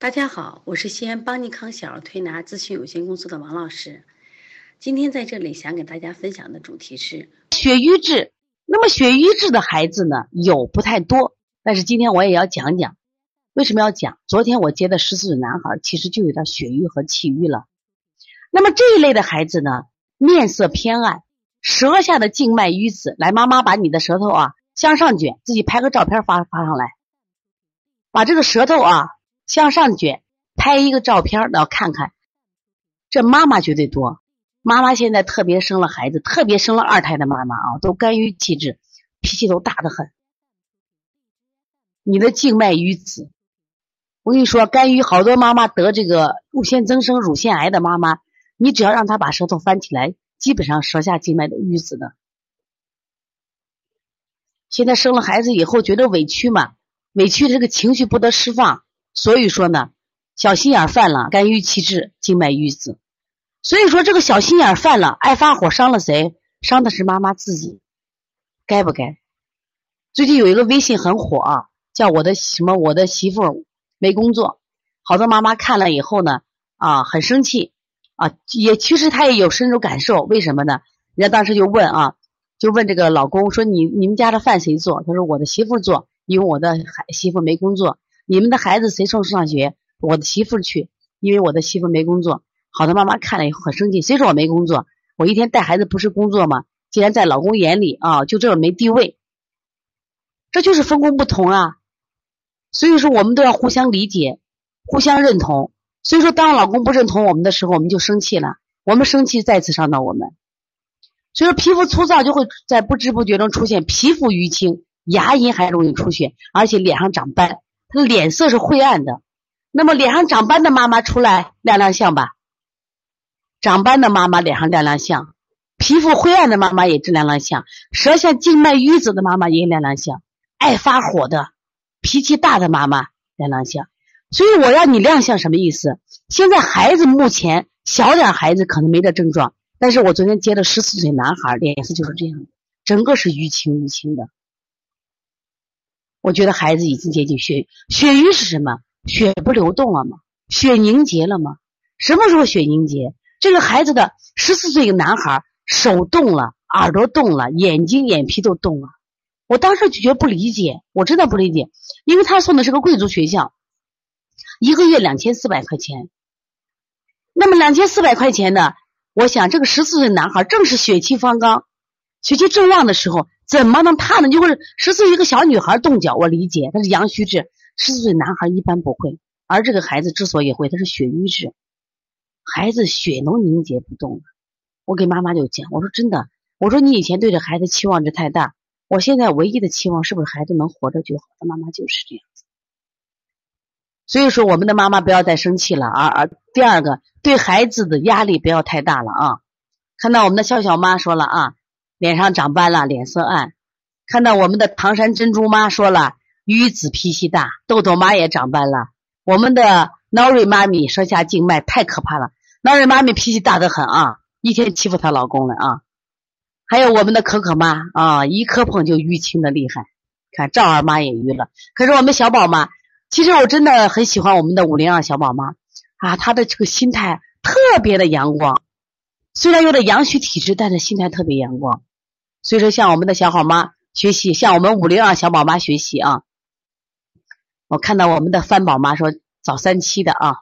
大家好，我是西安邦尼康小儿推拿咨询有限公司的王老师。今天在这里想给大家分享的主题是血瘀滞。那么血瘀滞的孩子呢，有不太多，但是今天我也要讲讲。为什么要讲？昨天我接的十四岁男孩，其实就有点血瘀和气瘀了。那么这一类的孩子呢，面色偏暗，舌下的静脉瘀紫。来，妈妈把你的舌头啊向上卷，自己拍个照片发发上来，把这个舌头啊向上卷，拍一个照片，然后看看，这妈妈绝对多。妈妈现在特别生了孩子，特别生了二胎的妈妈啊，都肝郁气滞，脾气都大得很。你的静脉瘀紫，我跟你说，肝郁好多妈妈得这个乳腺增生、乳腺癌的妈妈，你只要让她把舌头翻起来，基本上舌下静脉都瘀紫的。现在生了孩子以后觉得委屈嘛，委屈这个情绪不得释放，所以说呢，小心眼犯了，肝郁气滞，静脉瘀紫。所以说这个小心眼犯了，爱发火，伤了谁？伤的是妈妈自己，该不该？最近有一个微信很火啊，叫我的什么？我的媳妇没工作，好多妈妈看了以后呢，啊，很生气啊，也其实她也有深入感受，为什么呢？人家当时就问啊，就问这个老公说：“你你们家的饭谁做？”他说：“我的媳妇做，因为我的孩媳妇没工作。你们的孩子谁送上学？我的媳妇去，因为我的媳妇没工作。”好的妈妈看了以后很生气，谁说我没工作？我一天带孩子不是工作吗？既然在老公眼里啊，就这么没地位，这就是分工不同啊。所以说我们都要互相理解，互相认同。所以说当老公不认同我们的时候，我们就生气了。我们生气再次伤到我们。所以说皮肤粗糙就会在不知不觉中出现皮肤淤青，牙龈还容易出血，而且脸上长斑，他的脸色是灰暗的。那么脸上长斑的妈妈出来亮亮相吧。长斑的妈妈脸上亮亮相，皮肤灰暗的妈妈也是亮亮相，舌下静脉瘀紫的妈妈也亮亮相，爱发火的、脾气大的妈妈亮亮相。所以我让你亮相什么意思？现在孩子目前小点孩子可能没这症状，但是我昨天接的十四岁男孩，脸色就是这样，整个是淤青淤青的。我觉得孩子已经接近血血瘀是什么？血不流动了吗？血凝结了吗？什么时候血凝结？这个孩子的十四岁一个男孩，手动了，耳朵动了，眼睛眼皮都动了。我当时就觉得不理解，我真的不理解，因为他送的是个贵族学校，一个月两千四百块钱。那么两千四百块钱呢？我想这个十四岁男孩正是血气方刚、血气正旺的时候，怎么能怕呢？就会十四岁一个小女孩动脚，我理解，他是阳虚质。十四岁男孩一般不会，而这个孩子之所以会，他是血瘀质。孩子血能凝结不动，我给妈妈就讲，我说真的，我说你以前对这孩子期望值太大，我现在唯一的期望是不是孩子能活着就好？他妈妈就是这样。所以说，我们的妈妈不要再生气了啊！而第二个，对孩子的压力不要太大了啊！看到我们的笑笑妈说了啊，脸上长斑了，脸色暗；看到我们的唐山珍珠妈说了，瘀紫脾气大；豆豆妈也长斑了，我们的闹瑞妈咪舌下静脉太可怕了。，Nori 妈咪脾气大得很啊，一天欺负她老公了啊。还有我们的可可妈啊，一磕碰就淤青的厉害。看赵二妈也淤了。可是我们小宝妈，其实我真的很喜欢我们的五零二小宝妈啊，她的这个心态特别的阳光。虽然有点阳虚体质，但是心态特别阳光。所以说，向我们的小好妈学习，向我们五零二小宝妈学习啊。我看到我们的番宝妈说早三期的啊。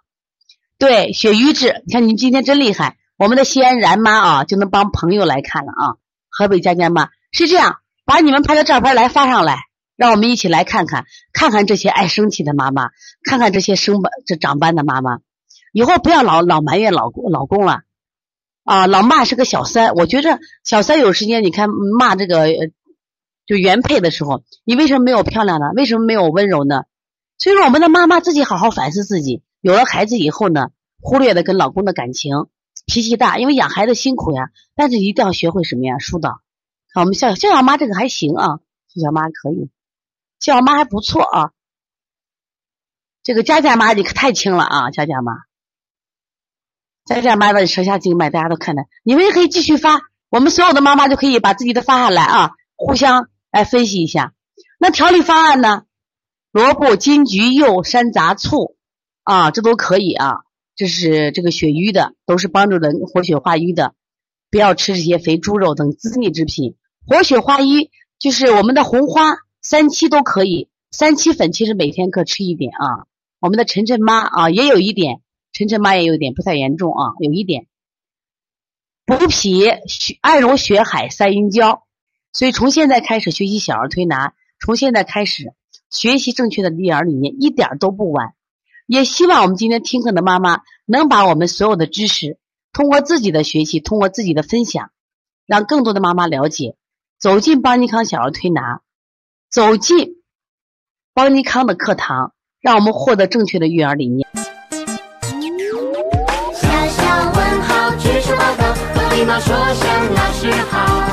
对血瘀滞，你看你们今天真厉害，我们的西安然妈啊就能帮朋友来看了啊。河北佳佳妈是这样，把你们拍的照片来发上来，让我们一起来看看，看看这些爱生气的妈妈，看看这些生班这长班的妈妈，以后不要老老埋怨老公老公了啊，老骂是个小三。我觉着小三有时间，你看骂这个就原配的时候，你为什么没有漂亮呢？为什么没有温柔呢？所以说，我们的妈妈自己好好反思自己。有了孩子以后呢，忽略了跟老公的感情，脾气大，因为养孩子辛苦呀。但是一定要学会什么呀？疏导。看我们笑笑笑妈这个还行啊，笑笑妈可以，叫妈还不错啊。这个佳佳妈你可太轻了啊，佳佳妈，佳佳妈的舌下静脉大家都看到，你们也可以继续发，我们所有的妈妈就可以把自己的发下来啊，互相来分析一下。那调理方案呢？萝卜、金桔、柚、山楂、醋。啊，这都可以啊。这是这个血瘀的，都是帮助人活血化瘀的。不要吃这些肥猪肉等滋腻之品。活血化瘀就是我们的红花、三七都可以。三七粉其实每天可吃一点啊。我们的晨晨妈啊也有一点，晨晨妈也有点，不太严重啊，有一点。补脾血，按揉血海三阴交。所以从现在开始学习小儿推拿，从现在开始学习正确的育儿理念，一点都不晚。也希望我们今天听课的妈妈能把我们所有的知识，通过自己的学习，通过自己的分享，让更多的妈妈了解，走进邦尼康小儿推拿，走进邦尼康的课堂，让我们获得正确的育儿理念。小小问号，举手报告，和礼貌说声老师好。